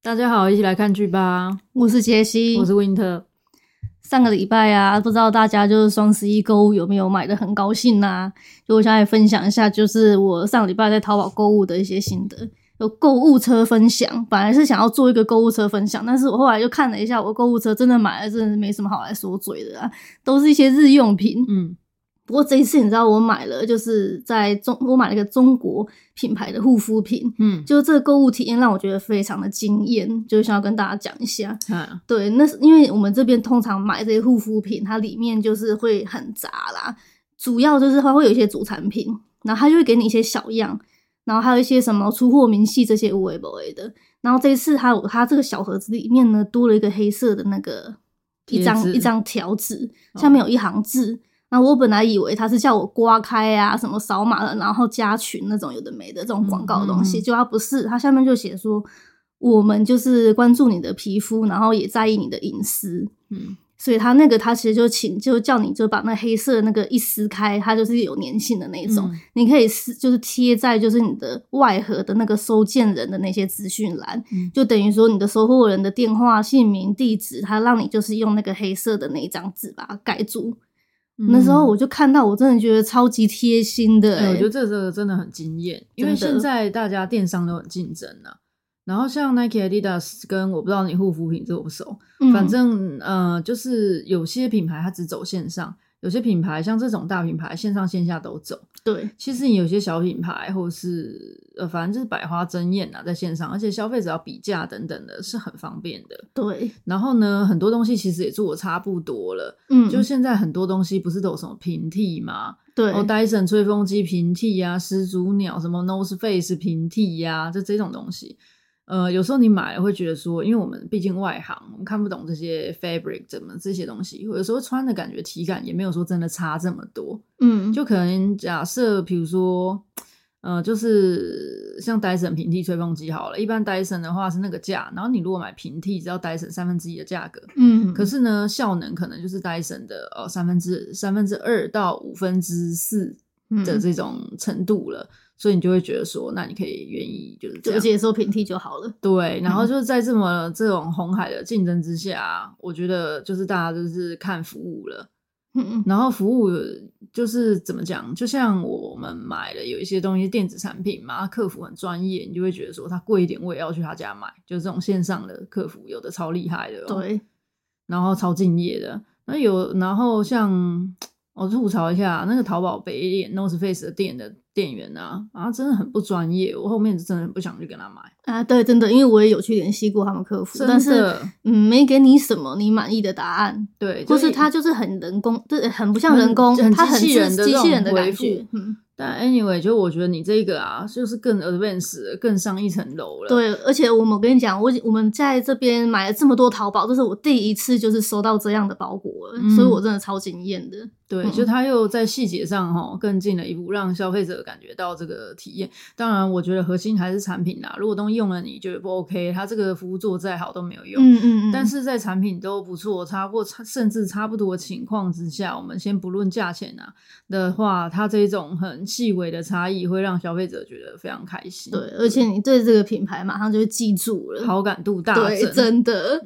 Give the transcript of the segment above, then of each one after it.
大家好，一起来看剧吧！我是杰西，我是温特。上个礼拜啊，不知道大家就是双十一购物有没有买的很高兴啊？就我想来分享一下，就是我上礼拜在淘宝购物的一些心得，有购物车分享。本来是想要做一个购物车分享，但是我后来就看了一下，我购物车真的买了，真的没什么好来说嘴的啊，都是一些日用品。嗯。不过这一次你知道我买了，就是在中我买了一个中国品牌的护肤品，嗯，就这个购物体验让我觉得非常的惊艳，就是想要跟大家讲一下。嗯，对，那是因为我们这边通常买这些护肤品，它里面就是会很杂啦，主要就是它会有一些主产品，然后它就会给你一些小样，然后还有一些什么出货明细这些无为不为的。然后这一次它有它这个小盒子里面呢多了一个黑色的那个一张一张条纸，下面有一行字。哦那我本来以为他是叫我刮开啊，什么扫码的，然后加群那种有的没的这种广告的东西，就他不是，他下面就写说我们就是关注你的皮肤，然后也在意你的隐私，嗯，所以他那个他其实就请就叫你就把那黑色的那个一撕开，它就是有粘性的那种，嗯、你可以撕就是贴在就是你的外盒的那个收件人的那些资讯栏，嗯、就等于说你的收货人的电话、姓名、地址，他让你就是用那个黑色的那一张纸把它盖住。那时候我就看到，我真的觉得超级贴心的、欸嗯。我觉得这个真的很惊艳，因为现在大家电商都很竞争啊。然后像 Nike、Adidas 跟我不知道你护肤品熟不熟，嗯、反正呃，就是有些品牌它只走线上。有些品牌像这种大品牌，线上线下都走。对，其实你有些小品牌，或是呃，反正就是百花争艳啊，在线上，而且消费者要比价等等的，是很方便的。对，然后呢，很多东西其实也做的差不多了。嗯，就现在很多东西不是都有什么平替吗？对，哦，戴森吹风机平替啊，始祖鸟什么 Nose Face 平替呀，就这种东西。呃，有时候你买了会觉得说，因为我们毕竟外行，我们看不懂这些 fabric 怎么这些东西，有时候穿的感觉体感也没有说真的差这么多。嗯，就可能假设，比如说，呃，就是像戴森平替吹风机好了，一般戴森的话是那个价，然后你如果买平替，只要戴森三分之一的价格。嗯，可是呢，效能可能就是戴森的呃三分之三分之二到五分之四的这种程度了。所以你就会觉得说，那你可以愿意就是这样接受平替就好了。对，然后就是在这么这种红海的竞争之下，我觉得就是大家就是看服务了。嗯嗯。然后服务就是怎么讲，就像我们买的有一些东西电子产品嘛，客服很专业，你就会觉得说他贵一点我也要去他家买。就是这种线上的客服有的超厉害的，对，然后超敬业的。那有然后像 我吐槽一下那个淘宝北脸 NorthFace 的店的。店员啊，啊，真的很不专业。我后面真的很不想去跟他买啊。对，真的，因为我也有去联系过他们客服，但是嗯，没给你什么你满意的答案。对，就是他就是很人工，对，很不像人工，很他很机器人的机器人的感觉。嗯。但 anyway，就我觉得你这个啊，就是更 advanced，更上一层楼了。对，而且我们跟你讲，我我们在这边买了这么多淘宝，这是我第一次就是收到这样的包裹了，嗯、所以我真的超惊艳的。对，就他又在细节上哈更进了一步，让消费者感觉到这个体验。当然，我觉得核心还是产品啦。如果东西用了你觉得不 OK，他这个服务做再好都没有用。嗯嗯嗯。但是在产品都不错，差或差甚至差不多的情况之下，我们先不论价钱啊的话，它这种很细微的差异会让消费者觉得非常开心。对，而且你对这个品牌马上就会记住了，好感度大增。对，真的。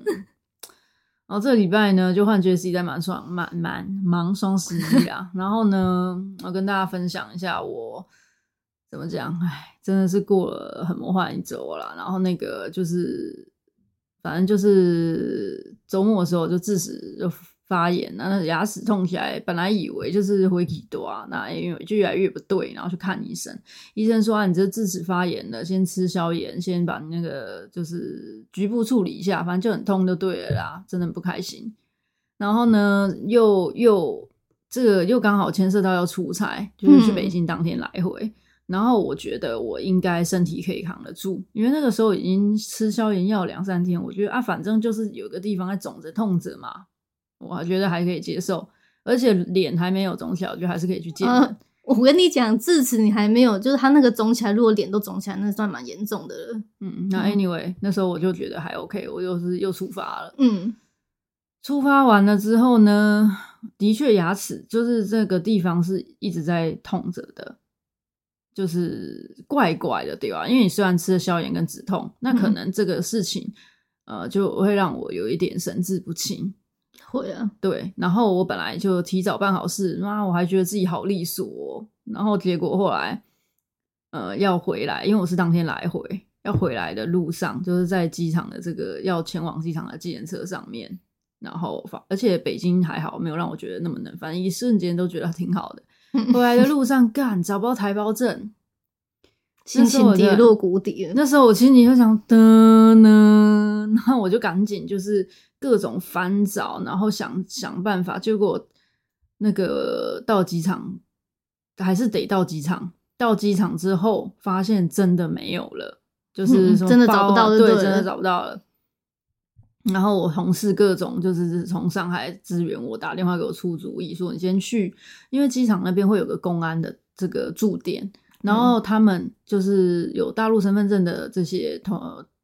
然后这个礼拜呢，就换 Jessie 在忙双忙忙忙双十一啊。然后呢，我跟大家分享一下我怎么讲，哎，真的是过了很魔幻一周啦。然后那个就是，反正就是周末的时候就自始就。发炎，那牙齿痛起来，本来以为就是会几多啊，那因为就越来越不对，然后去看医生，医生说啊，你这智齿发炎了，先吃消炎，先把那个就是局部处理一下，反正就很痛就对了啦，真的很不开心。然后呢，又又这个又刚好牵涉到要出差，就是去北京当天来回，嗯、然后我觉得我应该身体可以扛得住，因为那个时候已经吃消炎药两三天，我觉得啊，反正就是有个地方在肿着痛着嘛。我觉得还可以接受，而且脸还没有肿起来，我觉得还是可以去见、呃。我跟你讲，智齿你还没有，就是他那个肿起来，如果脸都肿起来，那算蛮严重的了。嗯，那 anyway，、嗯、那时候我就觉得还 OK，我又是又出发了。嗯，出发完了之后呢，的确牙齿就是这个地方是一直在痛着的。就是怪怪的，对吧？因为你虽然吃了消炎跟止痛，那可能这个事情，嗯、呃，就会让我有一点神志不清。会啊，对。然后我本来就提早办好事，妈，我还觉得自己好利索哦。然后结果后来，呃，要回来，因为我是当天来回，要回来的路上，就是在机场的这个要前往机场的计程车上面，然后发，而且北京还好，没有让我觉得那么冷，反正一瞬间都觉得挺好的。回来的路上，干找不到台胞证，心情跌落谷底了。那时候我心里就想的呢，然后我就赶紧就是各种翻找，然后想想办法。结果那个到机场还是得到机场。到机场之后，发现真的没有了，就是说、嗯、真的找不到，对，真的找不到了。然后我同事各种就是从上海支援我，打电话给我出主意，说你先去，因为机场那边会有个公安的这个驻点，然后他们就是有大陆身份证的这些同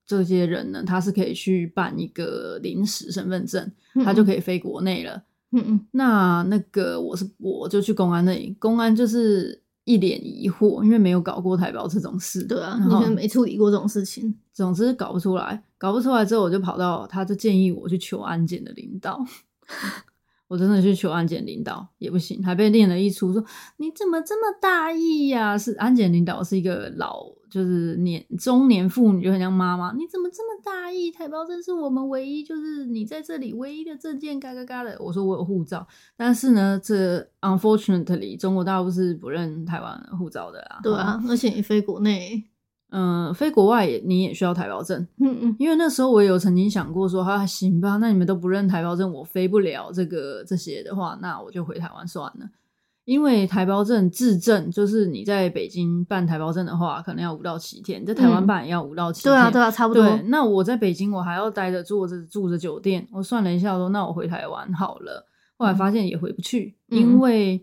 这些人呢，他是可以去办一个临时身份证，他就可以飞国内了。嗯嗯，那那个我是我就去公安那里，公安就是。一脸疑惑，因为没有搞过台胞这种事。对啊，完全没处理过这种事情。总之搞不出来，搞不出来之后，我就跑到，他就建议我去求安检的领导。我真的去求安检领导也不行，还被念了一出，说你怎么这么大意呀、啊？是安检领导是一个老，就是年中年妇女，就很像妈妈。你怎么这么大意？台胞证是我们唯一，就是你在这里唯一的证件，嘎嘎嘎的。我说我有护照，但是呢，这 unfortunately 中国大陆是不认台湾护照的啊。对啊，而且你飞国内。嗯，飞国外也你也需要台胞证，嗯嗯，因为那时候我也有曾经想过说，哈，行吧，那你们都不认台胞证，我飞不了这个这些的话，那我就回台湾算了。因为台胞证自证，就是你在北京办台胞证的话，可能要五到七天，在台湾办也要五到七天，嗯，对啊，对啊，差不多。对，那我在北京，我还要待着坐着住着酒店，我算了一下说，那我回台湾好了。后来发现也回不去，嗯，因为。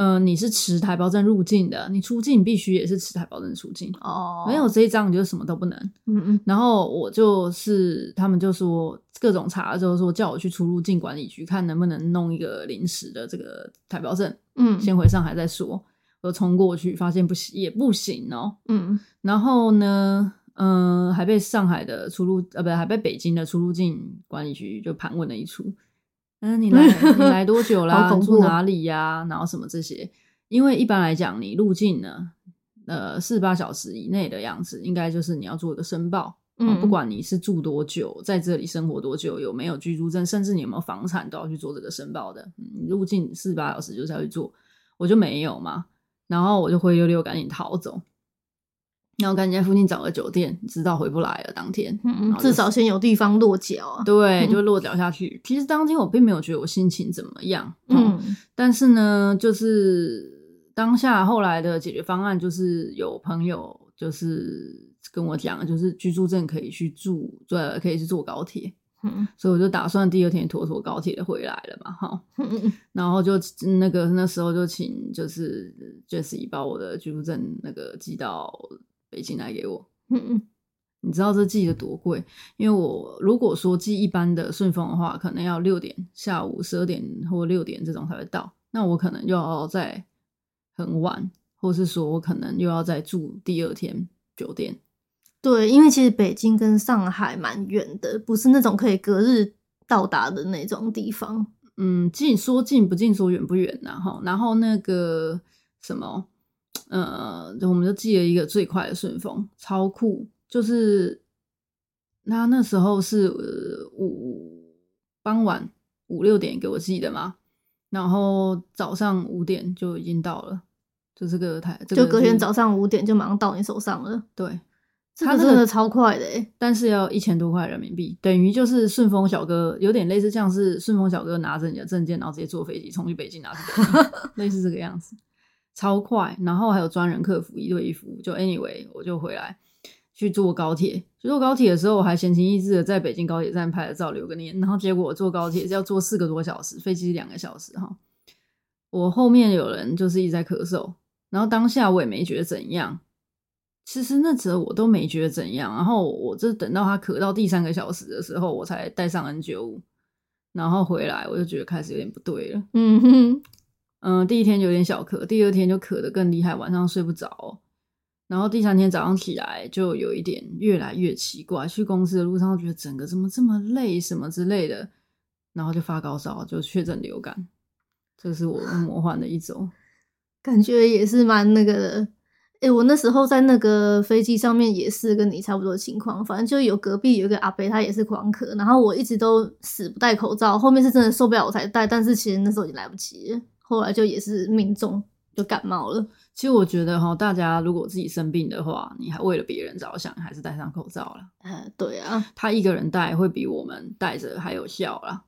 嗯、呃，你是持台胞证入境的，你出境必须也是持台胞证出境哦。没有这一张，你就什么都不能。嗯嗯。然后我就是，他们就说各种查了之后说叫我去出入境管理局看能不能弄一个临时的这个台胞证。嗯。先回上海再说。我冲过去，发现不行，也不行哦。嗯。然后呢，嗯、呃，还被上海的出入呃，不对，还被北京的出入境管理局就盘问了一出。嗯，你来你来多久 啦？啊？住哪里呀？啊？然后什么这些？因为一般来讲，你入境呢，呃，四十八小时以内的样子，应该就是你要做一个申报。嗯，不管你是住多久，在这里生活多久，有没有居住证，甚至你有没有房产，都要去做这个申报的。嗯，你入境四十八小时就是要去做，我就没有嘛，然后我就灰溜溜赶紧逃走。然后赶紧在附近找个酒店，知道回不来了。当天，嗯，至少先有地方落脚啊。对，就落脚下去。其实当天我并没有觉得我心情怎么样，嗯，嗯，但是呢，就是当下后来的解决方案，就是有朋友就是跟我讲，就是居住证可以去住，对，可以去坐高铁。嗯，所以我就打算第二天妥妥高铁的回来了嘛，哈。嗯，然后就那个那时候就请就是 Jessie 把我的居住证那个寄到。北京来给我，嗯嗯，你知道这寄的多贵？因为我如果说寄一般的顺丰的话，可能要六点下午十二点或六点这种才会到，那我可能又要在很晚，或是说我可能又要再住第二天酒店。对，因为其实北京跟上海蛮远的，不是那种可以隔日到达的那种地方。嗯，近说近不近，说远不远然后，然后那个什么。呃，我们就寄了一个最快的顺丰，超酷。就是那那时候是五傍晚五六点给我寄的嘛，然后早上五点就已经到了，就这个台，这个、就隔天早上五点就马上到你手上了。对，他真的超快的，但是要一千多块人民币，等于就是顺丰小哥有点类似，像是顺丰小哥拿着你的证件，然后直接坐飞机冲去北京拿，类似这个样子。超快，然后还有专人客服一对一服务。就 anyway，我就回来去坐高铁。去坐高铁的时候，我还闲情逸致的在北京高铁站拍了照留个念。然后结果我坐高铁是要坐四个多小时，飞机两个小时哈。我后面有人就是一直在咳嗽，然后当下我也没觉得怎样。其实那时候我都没觉得怎样。然后我就等到他咳到第三个小时的时候，我才戴上 N95，然后回来我就觉得开始有点不对了。嗯哼。嗯，第一天有点小咳，第二天就咳得更厉害，晚上睡不着。然后第三天早上起来就有一点越来越奇怪，去公司的路上觉得整个怎么这么累，什么之类的，然后就发高烧，就确诊流感。这是我魔幻的一周，感觉也是蛮那个的。哎、欸，我那时候在那个飞机上面也是跟你差不多的情况，反正就有隔壁有一个阿伯，他也是狂咳，然后我一直都死不戴口罩，后面是真的受不了我才戴，但是其实那时候已经来不及了，后来就也是命中就感冒了。其实我觉得哈，大家如果自己生病的话，你还为了别人着想，还是戴上口罩了。呃，对啊，他一个人戴会比我们戴着还有效啦。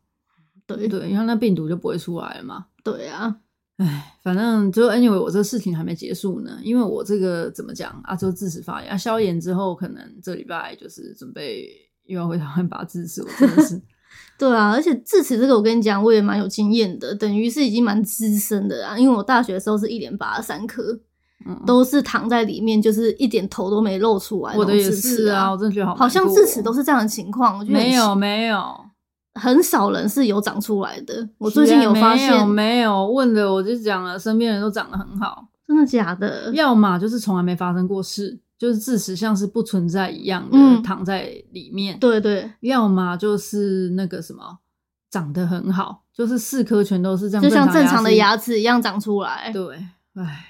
对对，因为那病毒就不会出来了嘛。对啊。唉，反正就 anyway，我这个事情还没结束呢。因为我这个怎么讲啊，就智齿发炎啊，消炎之后，可能这礼拜就是准备又要回台湾拔智齿。我真的是，对啊，而且智齿这个，我跟你讲，我也蛮有经验的，等于是已经蛮资深的啦。因为我大学的时候是一连拔了三颗，嗯，都是躺在里面，就是一点头都没露出来。我的也是啊，我真的觉得好，好像智齿都是这样的情况。我觉得没有没有。很少人是有长出来的。我最近有发现，没有问的，我就讲了，身边人都长得很好，真的假的？要么就是从来没发生过事，就是智齿像是不存在一样的、嗯、躺在里面。对对，要么就是那个什么长得很好，就是四颗全都是这样，就像正常的牙齿一样长出来。对，唉，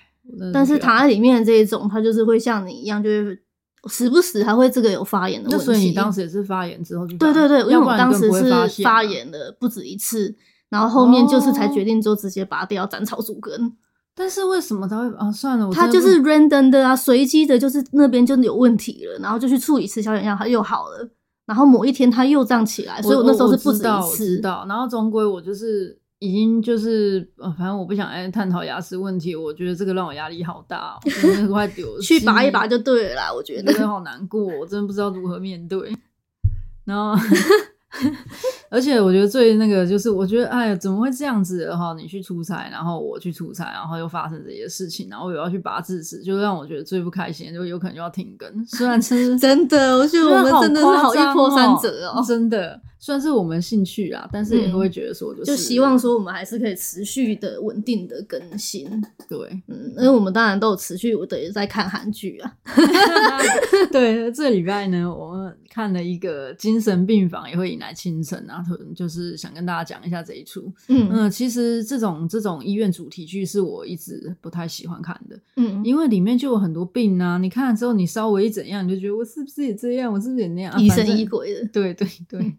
但是躺在里面的这一种，它就是会像你一样，就是。时不时还会这个有发炎的问题，所以你当时也是发炎之后就对对对，因为我当时是发炎了不止一次，然后后面就是才决定就直接拔掉斩草除根。但是为什么他会啊？算了，他就是 random 的啊，随机的，就是那边就有问题了，然后就去处理吃消炎药，他又好了，然后某一天他又胀起来，所以我那时候是不止一次。我知道，然后终归我就是。已经就是呃，反正我不想来探讨牙齿问题，我觉得这个让我压力好大，我真的快丢去拔一拔就对了啦。我觉得真的好难过，我真的不知道如何面对。然后。而且我觉得最那个就是，我觉得哎呀，怎么会这样子哈？你去出差，然后我去出差，然后又发生这些事情，然后我又要去拔智齿，就让我觉得最不开心，就有可能就要停更。虽然是 真的，我觉得我们真的是好一波三折哦，真的。虽然是我们兴趣啊，但是也会觉得说，就是、嗯，就希望说我们还是可以持续的、稳定的更新。对，嗯，因为我们当然都有持续我等于在看韩剧啊。对，这礼拜呢，我们看了一个精神病房也会迎来清晨啊，就是想跟大家讲一下这一出。嗯嗯，其实这种这种医院主题剧是我一直不太喜欢看的。嗯，因为里面就有很多病啊，你看了之后，你稍微一怎样，你就觉得我是不是也这样，我是不是也那样，疑神疑鬼的。对对对。对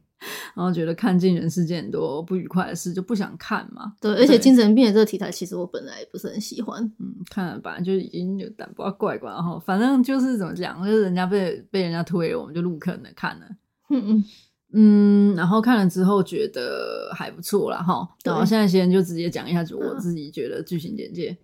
然后觉得看尽人世间很多不愉快的事，就不想看嘛。对，而且精神病的这个题材，其实我本来也不是很喜欢。嗯，看了本来就已经有点不怪怪，然后反正就是怎么讲，就是人家被被人家推了，我们就入坑了看了。嗯嗯嗯，然后看了之后觉得还不错啦哈。然后现在先就直接讲一下，就我自己觉得剧情简介。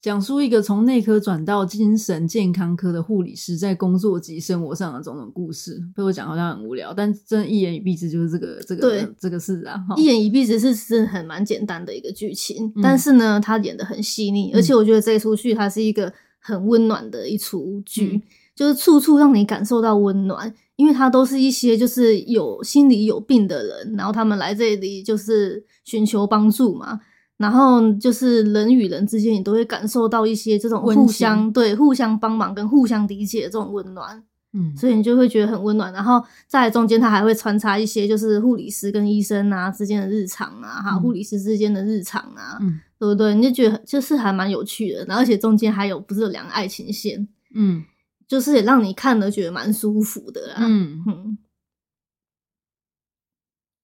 讲述一个从内科转到精神健康科的护理师在工作及生活上的种种故事，被我讲好像很无聊，但真一言以蔽之就是这个这个对这个事啊。一言以蔽之是是很蛮简单的一个剧情，嗯、但是呢，他演的很细腻，而且我觉得这一出剧它是一个很温暖的一出剧，嗯、就是处处让你感受到温暖，因为他都是一些就是有心理有病的人，然后他们来这里就是寻求帮助嘛。然后就是人与人之间，你都会感受到一些这种互相对、互相帮忙跟互相理解的这种温暖，嗯，所以你就会觉得很温暖。然后在中间，他还会穿插一些就是护理师跟医生啊之间的日常啊，哈、嗯，护理师之间的日常啊，嗯，对不对？你就觉得就是还蛮有趣的。然后而且中间还有不是有两个爱情线，嗯，就是也让你看了觉得蛮舒服的啦，嗯。哼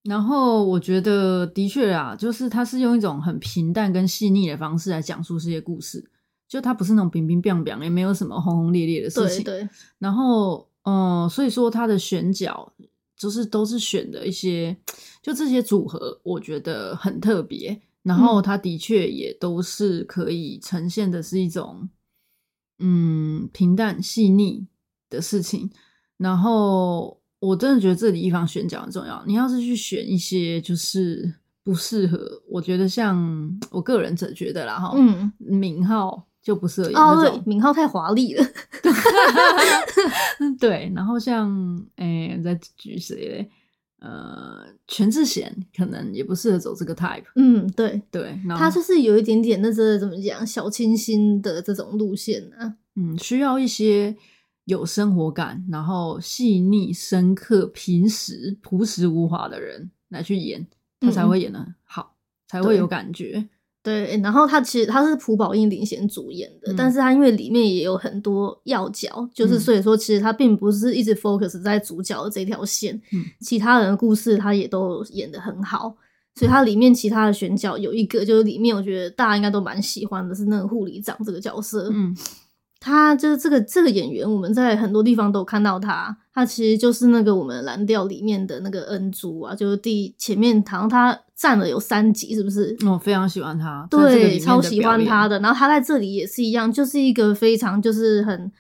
然后我觉得的确啊，就是他是用一种很平淡跟细腻的方式来讲述这些故事，就他不是那种冰冰冰冰，也没有什么轰轰烈烈的事情。对对。然后，嗯、呃，所以说他的选角就是都是选的一些，就这些组合，我觉得很特别。然后他的确也都是可以呈现的是一种，嗯，平淡细腻的事情。然后。我真的觉得这里地方选角很重要。你要是去选一些就是不适合，我觉得像我个人只觉得啦哈，嗯，名号就不适合演那种，哦、敏浩太华丽了。对，然后像诶，再举谁嘞？呃，全智贤可能也不适合走这个 type。嗯，对对，他就是有一点点那这怎么讲小清新的这种路线啊。嗯，需要一些有生活感，然后细腻、深刻、平实、朴实无华的人来去演，他才会演的好，嗯、才会有感觉。对，然后他其实他是朴宝英领衔主演的，嗯、但是他因为里面也有很多要角，就是所以说其实他并不是一直 focus 在主角的这条线，嗯、其他人的故事他也都演得很好，所以他里面其他的选角有一个就是里面我觉得大家应该都蛮喜欢的是那个护理长这个角色，嗯。他就是这个这个演员，我们在很多地方都看到他。他其实就是那个我们蓝调里面的那个恩珠啊，就是第前面好像他占了有三集，是不是？我、哦、非常喜欢他，对，超喜欢他的。然后他在这里也是一样，就是一个非常就是很。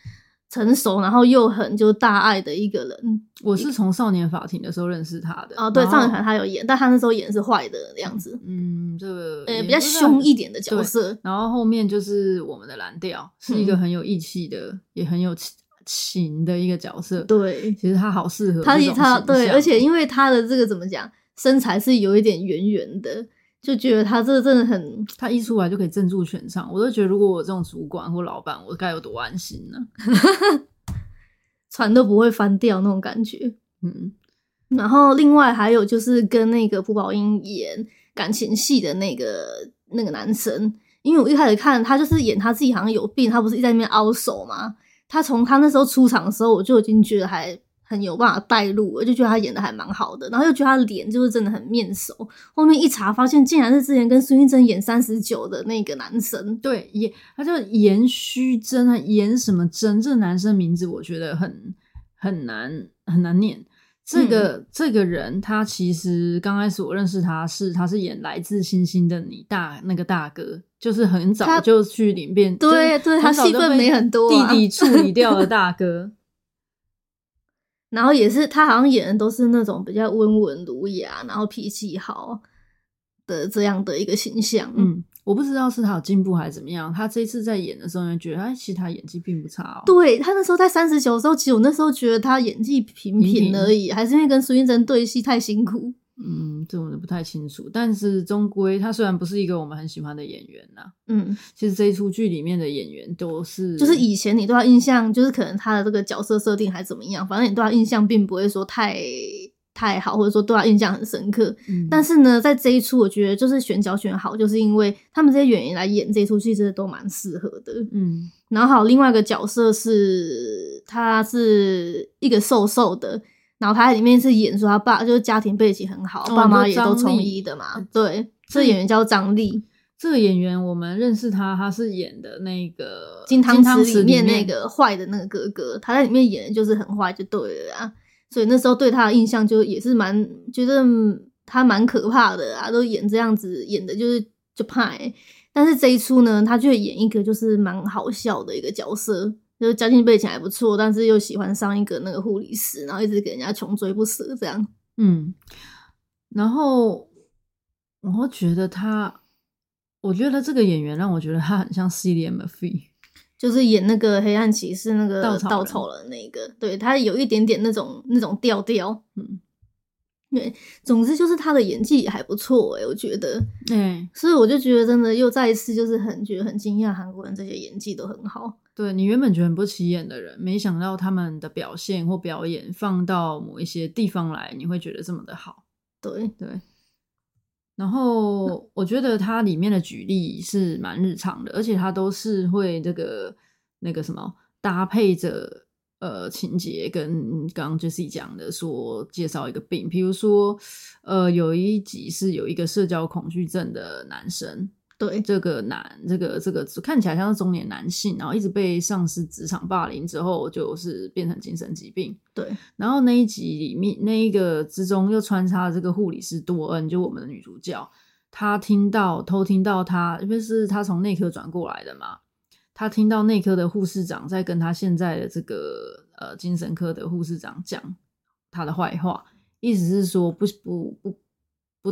成熟，然后又很就大爱的一个人。我是从少年法庭的时候认识他的。哦，对，少年法庭他有演，但他那时候演是坏的样子。嗯，这个呃比较凶一点的角色。然后后面就是我们的蓝调，是一个很有义气的，嗯、也很有情的一个角色。对，其实他好适合他他对，而且因为他的这个怎么讲，身材是有一点圆圆的。就觉得他这个真的很，他一出来就可以镇住全场。我都觉得，如果我这种主管或老板，我该有多安心呢？船都不会翻掉那种感觉。嗯，然后另外还有就是跟那个朴宝英演感情戏的那个那个男生，因为我一开始看他就是演他自己好像有病，他不是一直在那边凹手吗？他从他那时候出场的时候，我就已经觉得还。很有办法带入，我就觉得他演的还蛮好的，然后又觉得他脸就是真的很面熟。后面一查，发现竟然是之前跟孙艺珍演三十九的那个男生。对，演他叫严虚真，啊，严什么真？这个男生名字我觉得很很难很难念。这个、嗯、这个人，他其实刚开始我认识他是他是演《来自星星的你》大那个大哥，就是很早就去里面，对对，他戏份没很多，弟弟处理掉了大哥。然后也是他好像演的都是那种比较温文儒雅，然后脾气好的这样的一个形象。嗯，我不知道是他有进步还是怎么样。他这次在演的时候，就觉得哎，其实他演技并不差哦。对，他那时候在三十九的时候，其实我那时候觉得他演技平平而已，平平还是因为跟苏运珍对戏太辛苦。嗯，这我不太清楚，但是终归他虽然不是一个我们很喜欢的演员呐，嗯，其实这一出剧里面的演员都是，就是以前你对他印象，就是可能他的这个角色设定还怎么样，反正你对他印象并不会说太太好，或者说对他印象很深刻。嗯，但是呢，在这一出，我觉得就是选角选好，就是因为他们这些演员来演这一出戏，真的都蛮适合的。嗯，然后还有另外一个角色是，他是一个瘦瘦的。然后他在里面是演说他爸就是家庭背景很好，哦、爸妈也都从医的嘛。对，这个演员叫张力。这个演员我们认识他，他是演的那个《金汤匙》里面那个坏的那个哥哥，他在里面演的就是很坏，就对了啊。所以那时候对他的印象就也是蛮觉得他蛮可怕的啊，都演这样子演的就是就怕。但是这一出呢，他却演一个就是蛮好笑的一个角色。就是家境背景还不错，但是又喜欢上一个那个护理师，然后一直给人家穷追不舍这样。嗯，然后我会觉得他，我觉得这个演员让我觉得他很像 Murphy，就是演那个黑暗骑士那个稻草人那个，对，他有一点点那种那种调调。嗯。对，总之就是他的演技也还不错诶，我觉得，嗯，所以我就觉得真的又再一次就是很觉得很惊讶，韩国人这些演技都很好。对，你原本觉得很不起眼的人，没想到他们的表现或表演放到某一些地方来，你会觉得这么的好。对对。然后我觉得它里面的举例是蛮日常的，而且它都是会这个那个什么搭配着。呃，情节跟刚刚 Jessie 讲的说介绍一个病，比如说，呃，有一集是有一个社交恐惧症的男生，对，这个男，这个这个看起来像是中年男性，然后一直被上司职场霸凌之后，就是变成精神疾病，对。然后那一集里面那一个之中又穿插了这个护理师多恩，就我们的女主角，她听到偷听到她，因为是她从内科转过来的嘛。她听到内科的护士长在跟她现在的这个呃精神科的护士长讲她的坏话，意思是说不不不不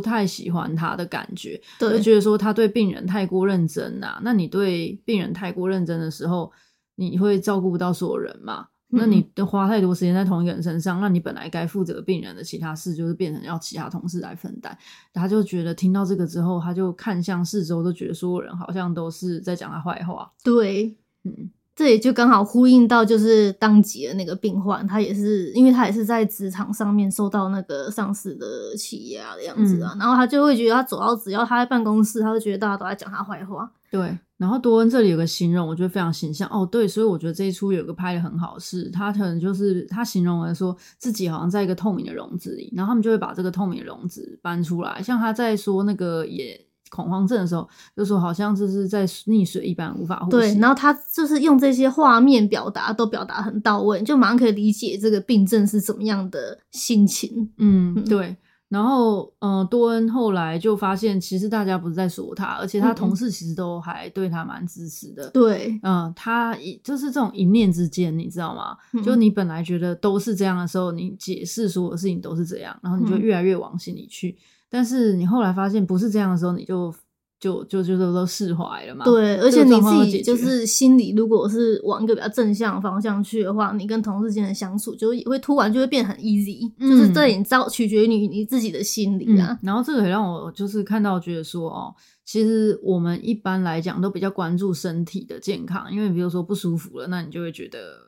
太喜欢他的感觉，就，觉得说他对病人太过认真呐、啊。那你对病人太过认真的时候，你会照顾不到所有人嘛？那你都花太多时间在同一个人身上，那你本来该负责病人的其他事，就是变成要其他同事来分担。他就觉得听到这个之后，他就看向四周，都觉得所有人好像都是在讲他坏话。对，嗯，这也就刚好呼应到，就是当即的那个病患，他也是，因为他也是在职场上面受到那个上司的欺压的样子啊，嗯、然后他就会觉得，他走到只要他在办公室，他就觉得大家都在讲他坏话。对，然后多恩这里有个形容，我觉得非常形象哦。对，所以我觉得这一出有个拍的很好，是他可能就是他形容了说自己好像在一个透明的笼子里，然后他们就会把这个透明的笼子搬出来，像他在说那个也。恐慌症的时候，就说好像就是在溺水一般，无法呼吸。对，然后他就是用这些画面表达，都表达很到位，就马上可以理解这个病症是怎么样的心情。嗯，嗯对。然后，嗯、呃，多恩后来就发现，其实大家不是在说他，而且他同事其实都还对他蛮支持的。对，嗯，他一就是这种一念之间，你知道吗？嗯、就你本来觉得都是这样的时候，你解释所有事情都是这样，然后你就越来越往心里去。嗯但是你后来发现不是这样的时候，你就就就就都都释怀了嘛。对，而且你自己就是心里如果是往一个比较正向的方向去的话，你跟同事间的相处就会突然就会变很 easy，、嗯、就是这也照取决于你你自己的心理啊、嗯。然后这个也让我就是看到觉得说哦，其实我们一般来讲都比较关注身体的健康，因为比如说不舒服了，那你就会觉得。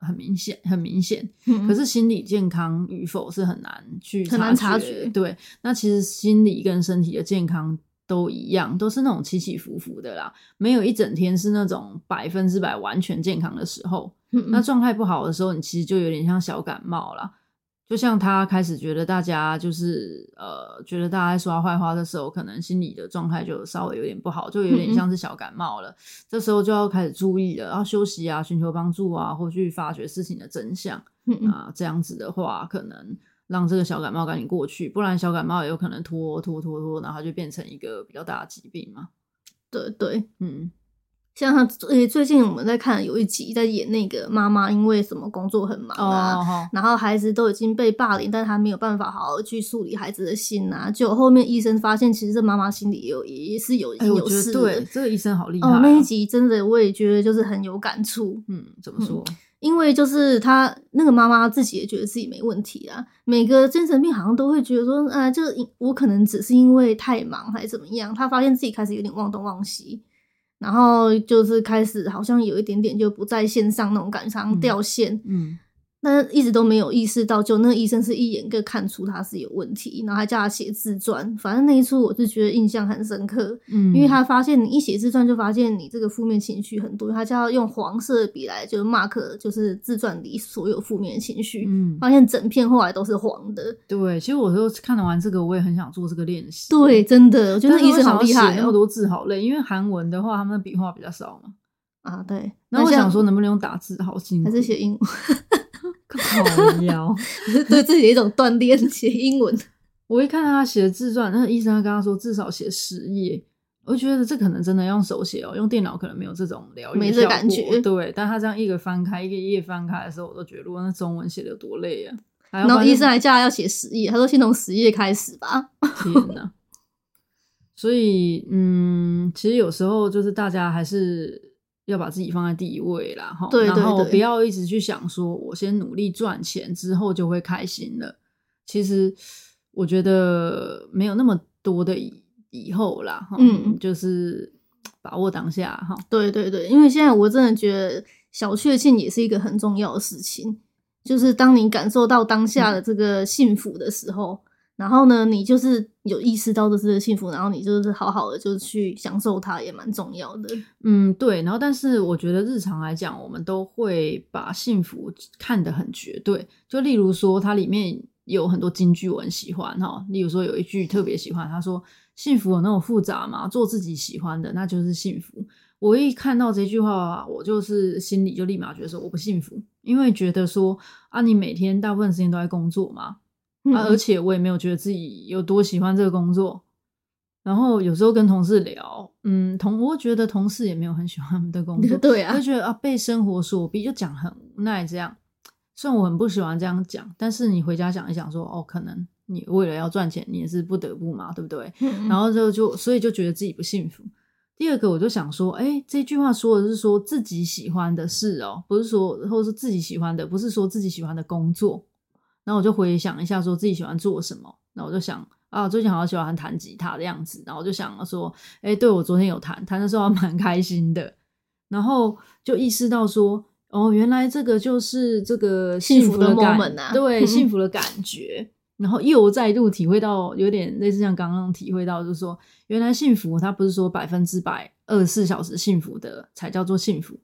很明显，很明显。嗯、可是心理健康与否是很难去很难察觉。对，那其实心理跟身体的健康都一样，都是那种起起伏伏的啦，没有一整天是那种百分之百完全健康的时候。嗯、那状态不好的时候，你其实就有点像小感冒啦。就像他开始觉得大家就是呃，觉得大家在说他坏话的时候，可能心理的状态就稍微有点不好，就有点像是小感冒了。嗯、这时候就要开始注意了，要休息啊，寻求帮助啊，或去发掘事情的真相、嗯、啊。这样子的话，可能让这个小感冒赶紧过去，不然小感冒也有可能拖拖拖拖，然后就变成一个比较大的疾病嘛。对对，嗯。像最近我们在看有一集，在演那个妈妈，因为什么工作很忙啊，oh, oh, oh. 然后孩子都已经被霸凌，但他没有办法好好去梳理孩子的心啊。就后面医生发现，其实这妈妈心里也有也是有、欸、有事的。对，这个医生好厉害、啊。哦，那一集真的我也觉得就是很有感触。嗯，怎么说？嗯、因为就是他那个妈妈自己也觉得自己没问题啊。每个精神病好像都会觉得说，啊，就我可能只是因为太忙还是怎么样。他发现自己开始有点忘东忘西。然后就是开始，好像有一点点就不在线上那种感觉，上掉线。嗯。一直都没有意识到，就那个医生是一眼就看出他是有问题，然后还叫他写自传。反正那一出我是觉得印象很深刻，嗯，因为他发现你一写自传就发现你这个负面情绪很多，他叫他用黄色笔来就是 mark，就是自传里所有负面情绪，嗯，发现整片后来都是黄的。对，其实我说看完这个，我也很想做这个练习。对，真的，我觉得那医生好厉害，写那么多字好累，因为韩文的话，他们的笔画比较少嘛。啊，对。那我想说，能不能用打字？好辛苦，还是写英文？好妖，对自己的一种锻炼。写英文，我一看他写的自传，那个医生他跟他说至少写十页，我觉得这可能真的用手写哦，用电脑可能没有这种疗愈，没这感觉。对，但他这样一个翻开一个页翻开的时候，我都觉得，如果那中文写的多累啊！然后医生还叫他要写十页，他说先从十页开始吧。天哪！所以，嗯，其实有时候就是大家还是。要把自己放在第一位啦，哈，然后不要一直去想说，我先努力赚钱之后就会开心了。其实我觉得没有那么多的以以后啦，嗯，就是把握当下，哈。对对对，因为现在我真的觉得小确幸也是一个很重要的事情，就是当你感受到当下的这个幸福的时候。然后呢，你就是有意识到这是幸福，然后你就是好好的就去享受它，也蛮重要的。嗯，对。然后，但是我觉得日常来讲，我们都会把幸福看得很绝对。就例如说，它里面有很多金句，我很喜欢哈。例如说，有一句特别喜欢，他说：“幸福有那么复杂吗？做自己喜欢的，那就是幸福。”我一看到这句话，我就是心里就立马觉得说我不幸福，因为觉得说啊，你每天大部分时间都在工作嘛。啊，而且我也没有觉得自己有多喜欢这个工作，然后有时候跟同事聊，嗯，同我觉得同事也没有很喜欢他们的工作，对啊，就觉得啊被生活所逼，就讲很无奈这样。虽然我很不喜欢这样讲，但是你回家想一想说，说哦，可能你为了要赚钱，你也是不得不嘛，对不对？嗯、然后就就所以就觉得自己不幸福。第二个，我就想说，哎，这句话说的是说自己喜欢的事哦，不是说或者是自己喜欢的，不是说自己喜欢的工作。然后我就回想一下，说自己喜欢做什么。那我就想啊，最近好像喜欢弹吉他的样子。然后我就想说，哎，对，我昨天有弹，弹的时候还蛮开心的。然后就意识到说，哦，原来这个就是这个幸福的感对，幸 福的感觉。然后又再度体会到，有点类似像刚刚体会到，就是说，原来幸福它不是说百分之百二十四小时幸福的才叫做幸福，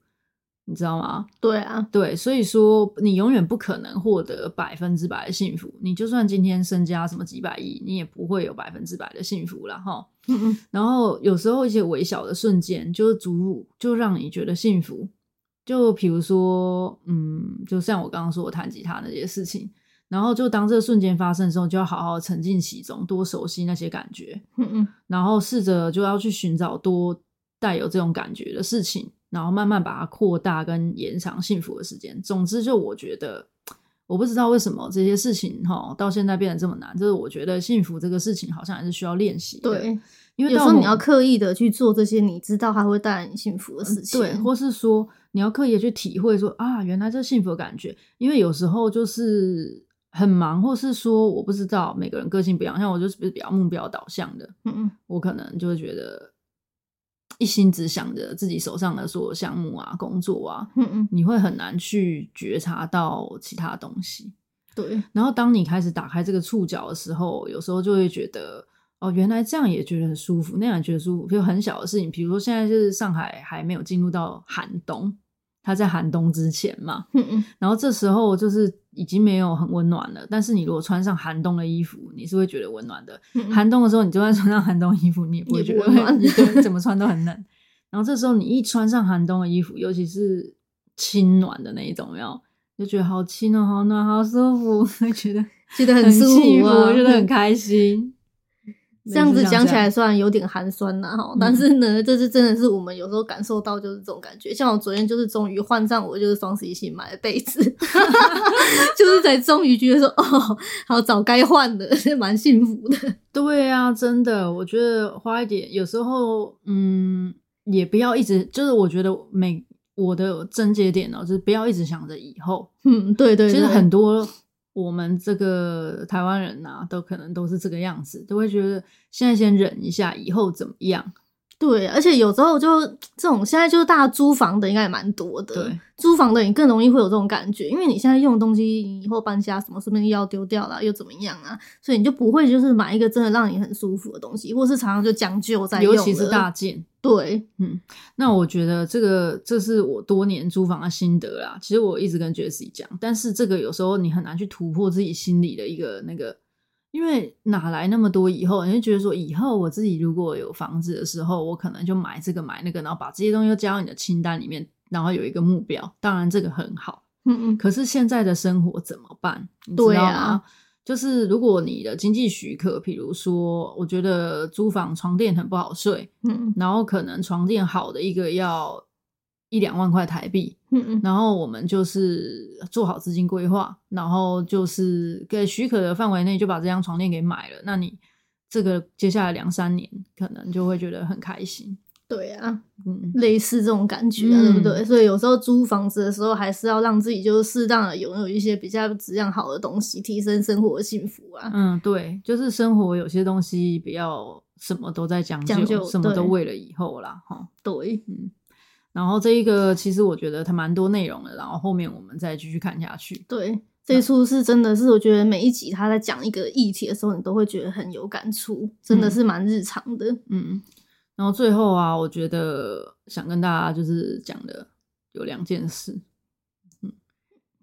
你知道吗？对啊，对，所以说你永远不可能获得百分之百的幸福，你就算今天身家什么几百亿，你也不会有百分之百的幸福了哈。嗯嗯。然后有时候一些微小的瞬间，就足就让你觉得幸福，就比如说，嗯，就像我刚刚说我弹吉他那些事情。然后就当这个瞬间发生的时候，就要好好沉浸其中，多熟悉那些感觉，嗯嗯，然后试着就要去寻找多带有这种感觉的事情，然后慢慢把它扩大跟延长幸福的时间。总之，就我觉得，我不知道为什么这些事情哈到现在变得这么难，就是我觉得幸福这个事情好像还是需要练习的。对，因为有时候你要刻意的去做这些你知道它会带来你幸福的事情，嗯，对，或是说你要刻意的去体会说啊，原来这幸福的感觉，因为有时候就是。很忙，或是说我不知道，每个人个性不一样，像我就是比较目标导向的，嗯嗯，我可能就会觉得一心只想着自己手上的所有项目啊、工作啊，嗯嗯，你会很难去觉察到其他东西。对，然后当你开始打开这个触角的时候，有时候就会觉得哦，原来这样也觉得很舒服，那样也觉得舒服。比如很小的事情，比如说现在就是上海还没有进入到寒冬。它在寒冬之前嘛，嗯嗯，然后这时候就是已经没有很温暖了。但是你如果穿上寒冬的衣服，你是会觉得温暖的。嗯嗯，寒冬的时候，你就算穿上寒冬衣服，你也不会觉得温暖，你 怎么穿都很冷。然后这时候你一穿上寒冬的衣服，尤其是轻暖的那一种，有没有？就觉得好轻哦，好暖，好舒服，会觉得觉得很舒服，啊，觉得很开心。这样子讲起来，虽然有点寒酸呐，哈，但是呢，这是真的是我们有时候感受到就是这种感觉。像我昨天就是终于换上我就是双十一新买的被子，就是才终于觉得说哦，好早该换的，是蛮幸福的。对啊，真的，我觉得花一点，有时候嗯，也不要一直就是我觉得每我的症结点哦，就是不要一直想着以后。嗯，对对，对，其实很多。我们这个台湾人呐、都可能都是这个样子，都会觉得现在先忍一下，以后怎么样？对，而且有时候就这种，现在就是大家租房的应该也蛮多的。对，租房的你更容易会有这种感觉，因为你现在用的东西，你以后搬家什么，是不是要丢掉了，又怎么样啊？所以你就不会就是买一个真的让你很舒服的东西，或是常常就将就在用。尤其是大件。对，嗯，那我觉得这个这是我多年租房的心得啦。其实我一直跟 Jessie 讲，但是这个有时候你很难去突破自己心里的一个那个。因为哪来那么多以后？你就觉得说，以后我自己如果有房子的时候，我可能就买这个买那个，然后把这些东西都加到你的清单里面，然后有一个目标。当然这个很好，嗯嗯。可是现在的生活怎么办？你知道吗？对啊，就是如果你的经济许可，比如说，我觉得租房床垫很不好睡，嗯，然后可能床垫好的一个要。一两万块台币，嗯嗯，然后我们就是做好资金规划，然后就是给许可的范围内就把这张床垫给买了。那你这个接下来两三年可能就会觉得很开心。对啊，嗯，类似这种感觉啊，对不对？嗯，所以有时候租房子的时候，还是要让自己就是适当的拥有一些比较质量好的东西，提升生活的幸福啊。嗯，对，就是生活有些东西不要什么都在将就，将就，什么都为了以后啦，哈。对，嗯。然后这一个其实我觉得它蛮多内容的，然后后面我们再继续看下去。对，这一出是真的是我觉得每一集他在讲一个议题的时候，你都会觉得很有感触，真的是蛮日常的。嗯，然后最后啊，我觉得想跟大家就是讲的有两件事。嗯，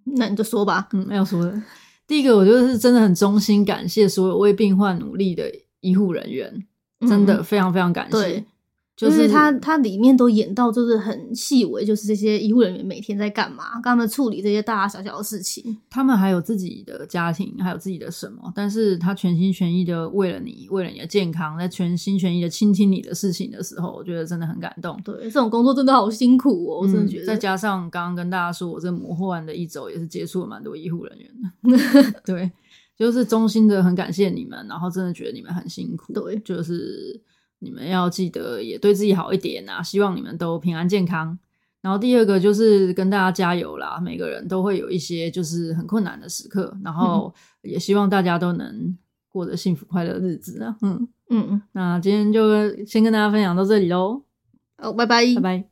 那你就说吧。嗯，要说的第一个，我觉得是真的很衷心感谢所有为病患努力的医护人员，真的非常非常感谢。就是他，他里面都演到，就是很细微，就是这些医护人员每天在干嘛，跟他们处理这些大大小小的事情。他们还有自己的家庭，还有自己的什么，但是他全心全意的为了你，为了你的健康，在全心全意的倾听你的事情的时候，我觉得真的很感动。对，这种工作真的好辛苦哦，我真的觉得。嗯、再加上刚刚跟大家说，我这模糊完的一周也是接触了蛮多医护人员的。对，就是衷心的很感谢你们，然后真的觉得你们很辛苦。对，就是。你们要记得也对自己好一点啊！希望你们都平安健康。然后第二个就是跟大家加油啦，每个人都会有一些就是很困难的时刻，然后也希望大家都能过着幸福快乐的日子啊！嗯嗯嗯，那今天就先跟大家分享到这里喽。哦，拜拜，拜拜。